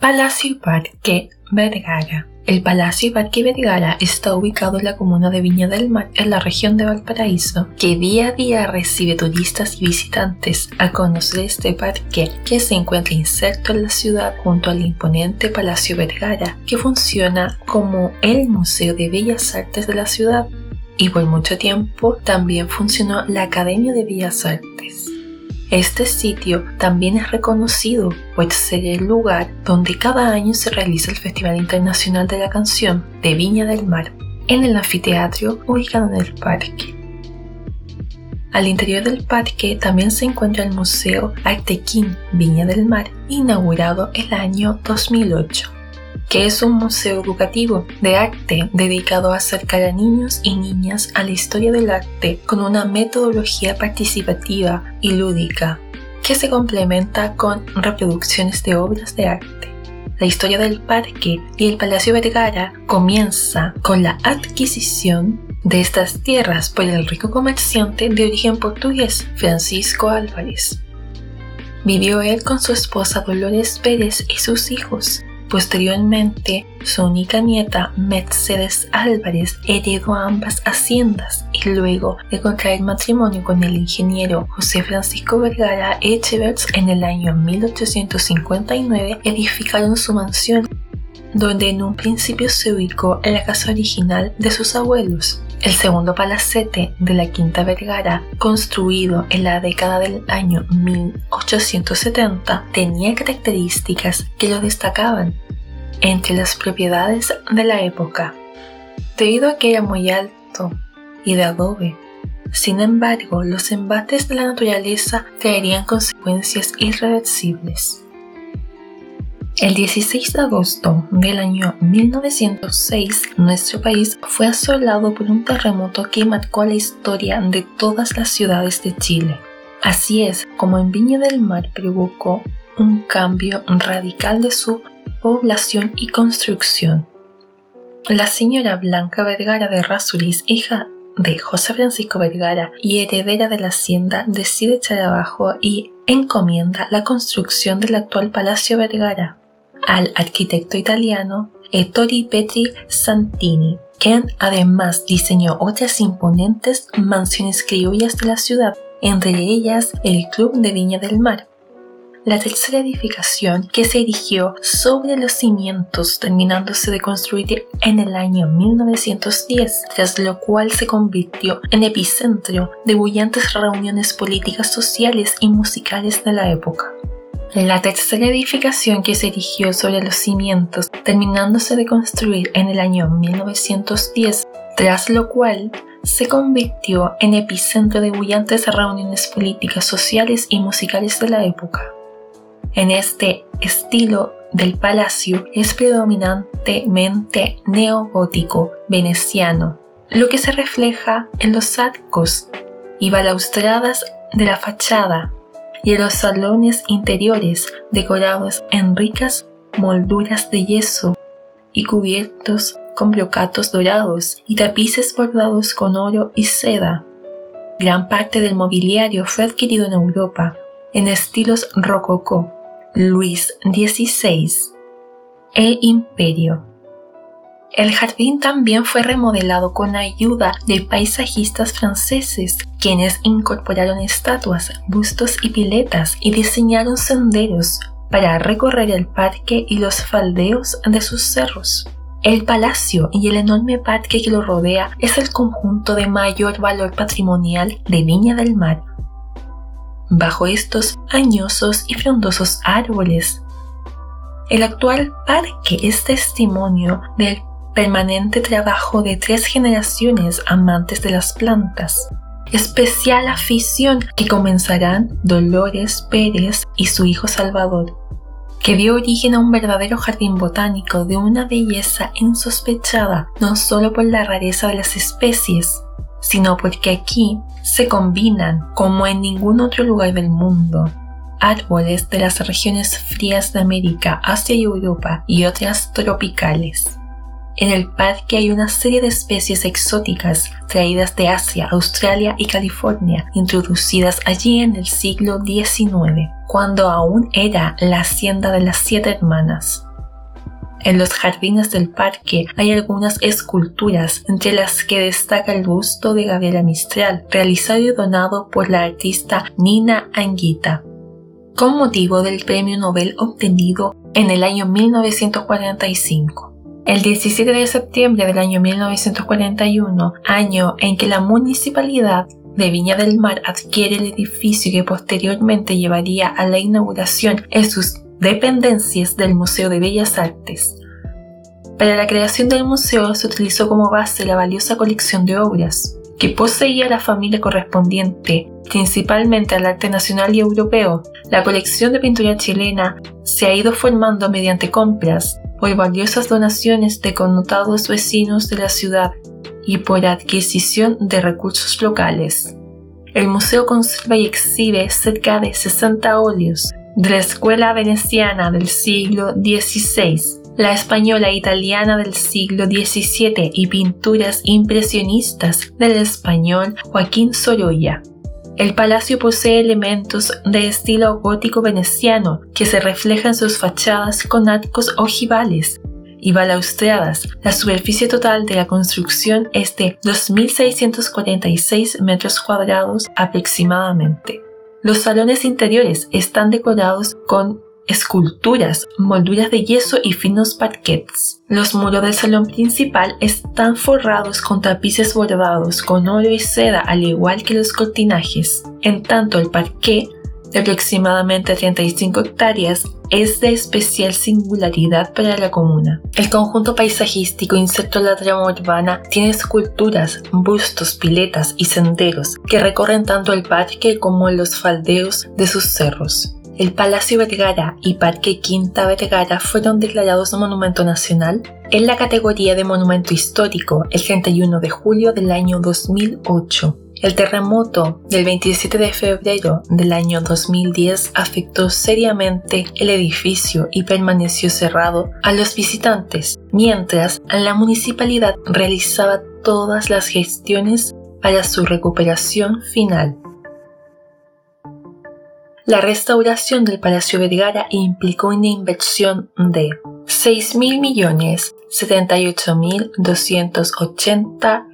Palacio Parque Vergara. El Palacio Parque Vergara está ubicado en la comuna de Viña del Mar, en la región de Valparaíso, que día a día recibe turistas y visitantes a conocer este parque que se encuentra inserto en la ciudad junto al imponente Palacio Vergara, que funciona como el Museo de Bellas Artes de la ciudad. Y por mucho tiempo también funcionó la Academia de Bellas Artes. Este sitio también es reconocido por ser el lugar donde cada año se realiza el Festival Internacional de la Canción de Viña del Mar, en el anfiteatro ubicado en el parque. Al interior del parque también se encuentra el Museo Artequín Viña del Mar, inaugurado el año 2008 que es un museo educativo de arte dedicado a acercar a niños y niñas a la historia del arte con una metodología participativa y lúdica que se complementa con reproducciones de obras de arte. La historia del parque y el Palacio Vergara comienza con la adquisición de estas tierras por el rico comerciante de origen portugués Francisco Álvarez. Vivió él con su esposa Dolores Pérez y sus hijos, Posteriormente, su única nieta, Mercedes Álvarez, heredó ambas haciendas y luego de contraer matrimonio con el ingeniero José Francisco Vergara Echeverts en el año 1859, edificaron su mansión, donde en un principio se ubicó la casa original de sus abuelos. El segundo palacete de la Quinta Vergara, construido en la década del año 1870, tenía características que lo destacaban entre las propiedades de la época, debido a que era muy alto y de adobe. Sin embargo, los embates de la naturaleza traerían consecuencias irreversibles. El 16 de agosto del año 1906, nuestro país fue asolado por un terremoto que marcó la historia de todas las ciudades de Chile. Así es como en Viña del Mar provocó un cambio radical de su población y construcción. La señora Blanca Vergara de Rasulis, hija de José Francisco Vergara y heredera de la hacienda, decide echar abajo y encomienda la construcción del actual Palacio Vergara al arquitecto italiano Ettore Petri Santini, quien además diseñó otras imponentes mansiones criollas de la ciudad, entre ellas el Club de Viña del Mar. La tercera edificación que se erigió sobre los cimientos terminándose de construir en el año 1910, tras lo cual se convirtió en epicentro de bullantes reuniones políticas, sociales y musicales de la época. La tercera edificación que se erigió sobre los cimientos, terminándose de construir en el año 1910, tras lo cual se convirtió en epicentro de bullantes reuniones políticas, sociales y musicales de la época. En este estilo del palacio es predominantemente neogótico veneciano, lo que se refleja en los arcos y balaustradas de la fachada y los salones interiores decorados en ricas molduras de yeso y cubiertos con brocatos dorados y tapices bordados con oro y seda. Gran parte del mobiliario fue adquirido en Europa, en estilos rococó, Luis XVI, el Imperio. El jardín también fue remodelado con ayuda de paisajistas franceses, quienes incorporaron estatuas, bustos y piletas y diseñaron senderos para recorrer el parque y los faldeos de sus cerros. El palacio y el enorme parque que lo rodea es el conjunto de mayor valor patrimonial de Viña del Mar. Bajo estos añosos y frondosos árboles El actual parque es testimonio del permanente trabajo de tres generaciones amantes de las plantas. Especial afición que comenzarán Dolores Pérez y su hijo Salvador, que dio origen a un verdadero jardín botánico de una belleza insospechada, no solo por la rareza de las especies, sino porque aquí se combinan, como en ningún otro lugar del mundo, árboles de las regiones frías de América, Asia y Europa y otras tropicales. En el parque hay una serie de especies exóticas traídas de Asia, Australia y California, introducidas allí en el siglo XIX, cuando aún era la hacienda de las siete hermanas. En los jardines del parque hay algunas esculturas, entre las que destaca el busto de Gabriela Mistral, realizado y donado por la artista Nina Anguita, con motivo del premio Nobel obtenido en el año 1945. El 17 de septiembre del año 1941, año en que la municipalidad de Viña del Mar adquiere el edificio que posteriormente llevaría a la inauguración en sus dependencias del Museo de Bellas Artes. Para la creación del museo se utilizó como base la valiosa colección de obras que poseía la familia correspondiente principalmente al arte nacional y europeo. La colección de pintura chilena se ha ido formando mediante compras por valiosas donaciones de connotados vecinos de la ciudad y por adquisición de recursos locales. El museo conserva y exhibe cerca de 60 óleos de la escuela veneciana del siglo XVI, la española e italiana del siglo XVII y pinturas impresionistas del español Joaquín Sorolla. El palacio posee elementos de estilo gótico veneciano que se reflejan sus fachadas con arcos ojivales y balaustradas. La superficie total de la construcción es de 2.646 metros cuadrados aproximadamente. Los salones interiores están decorados con esculturas, molduras de yeso y finos parquets. Los muros del salón principal están forrados con tapices bordados con oro y seda al igual que los cortinajes. En tanto el parqué, de aproximadamente 35 hectáreas, es de especial singularidad para la comuna. El conjunto paisajístico inserto en la trama urbana tiene esculturas, bustos, piletas y senderos que recorren tanto el parque como los faldeos de sus cerros. El Palacio Vergara y Parque Quinta Vergara fueron declarados Monumento Nacional en la categoría de Monumento Histórico el 31 de julio del año 2008. El terremoto del 27 de febrero del año 2010 afectó seriamente el edificio y permaneció cerrado a los visitantes, mientras la municipalidad realizaba todas las gestiones para su recuperación final. La restauración del Palacio Vergara implicó una inversión de 6.078.280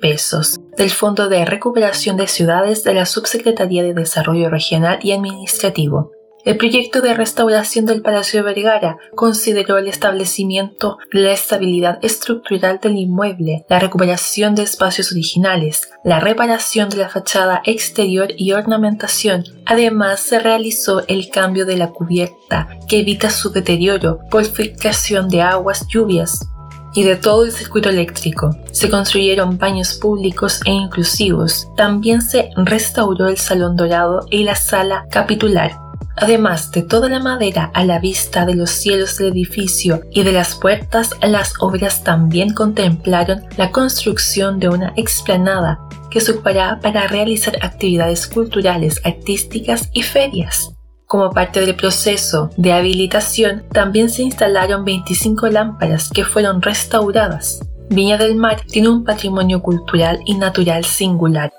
pesos del Fondo de Recuperación de Ciudades de la Subsecretaría de Desarrollo Regional y Administrativo, el proyecto de restauración del Palacio de Vergara consideró el establecimiento de la estabilidad estructural del inmueble, la recuperación de espacios originales, la reparación de la fachada exterior y ornamentación. Además, se realizó el cambio de la cubierta, que evita su deterioro por filtración de aguas, lluvias, y de todo el circuito eléctrico. Se construyeron baños públicos e inclusivos. También se restauró el Salón Dorado y la Sala Capitular, Además de toda la madera a la vista de los cielos del edificio y de las puertas, las obras también contemplaron la construcción de una explanada que ocupará para realizar actividades culturales, artísticas y ferias. Como parte del proceso de habilitación, también se instalaron 25 lámparas que fueron restauradas. Viña del Mar tiene un patrimonio cultural y natural singular,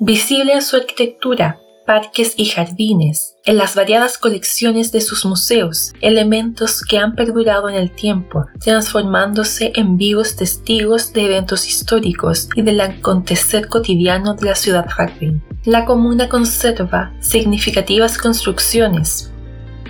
visible en su arquitectura, parques y jardines, en las variadas colecciones de sus museos, elementos que han perdurado en el tiempo, transformándose en vivos testigos de eventos históricos y del acontecer cotidiano de la ciudad jardín. La comuna conserva significativas construcciones,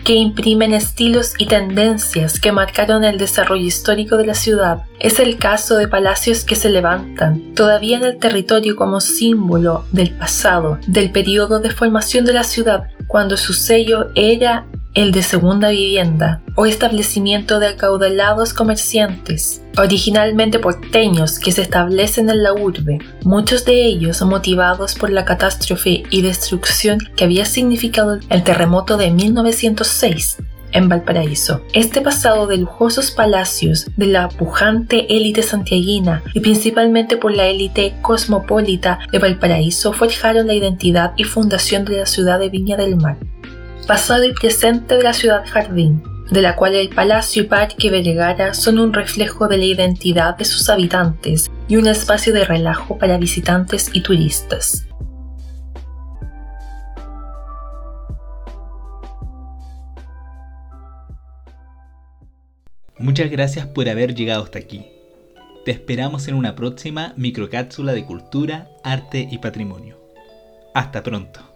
que imprimen estilos y tendencias que marcaron el desarrollo histórico de la ciudad. Es el caso de palacios que se levantan todavía en el territorio como símbolo del pasado, del periodo de formación de la ciudad, cuando su sello era el de segunda vivienda o establecimiento de acaudalados comerciantes, originalmente porteños que se establecen en la urbe, muchos de ellos motivados por la catástrofe y destrucción que había significado el terremoto de 1906 en Valparaíso. Este pasado de lujosos palacios de la pujante élite santiaguina y principalmente por la élite cosmopolita de Valparaíso forjaron la identidad y fundación de la ciudad de Viña del Mar. Pasado y presente de la ciudad jardín, de la cual el Palacio y Parque Vergara son un reflejo de la identidad de sus habitantes y un espacio de relajo para visitantes y turistas. Muchas gracias por haber llegado hasta aquí. Te esperamos en una próxima microcápsula de cultura, arte y patrimonio. Hasta pronto.